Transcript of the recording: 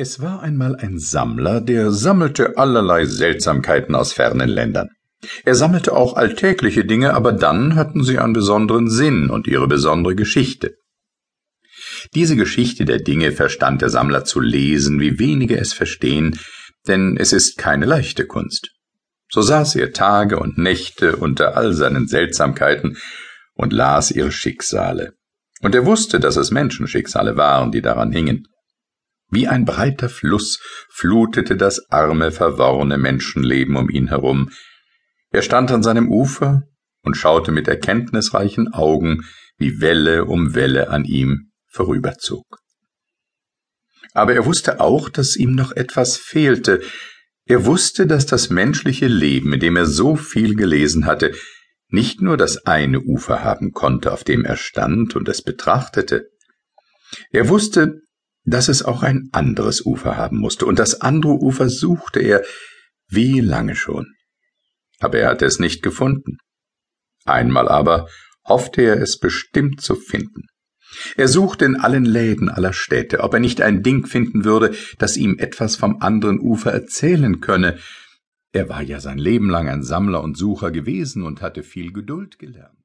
Es war einmal ein Sammler, der sammelte allerlei Seltsamkeiten aus fernen Ländern. Er sammelte auch alltägliche Dinge, aber dann hatten sie einen besonderen Sinn und ihre besondere Geschichte. Diese Geschichte der Dinge verstand der Sammler zu lesen, wie wenige es verstehen, denn es ist keine leichte Kunst. So saß er Tage und Nächte unter all seinen Seltsamkeiten und las ihre Schicksale. Und er wusste, dass es Menschenschicksale waren, die daran hingen. Wie ein breiter Fluss flutete das arme, verworrene Menschenleben um ihn herum. Er stand an seinem Ufer und schaute mit erkenntnisreichen Augen, wie Welle um Welle an ihm vorüberzog. Aber er wusste auch, dass ihm noch etwas fehlte. Er wusste, dass das menschliche Leben, in dem er so viel gelesen hatte, nicht nur das eine Ufer haben konnte, auf dem er stand und es betrachtete. Er wusste, dass es auch ein anderes Ufer haben musste, und das andere Ufer suchte er wie lange schon. Aber er hatte es nicht gefunden. Einmal aber hoffte er es bestimmt zu finden. Er suchte in allen Läden aller Städte, ob er nicht ein Ding finden würde, das ihm etwas vom anderen Ufer erzählen könne. Er war ja sein Leben lang ein Sammler und Sucher gewesen und hatte viel Geduld gelernt.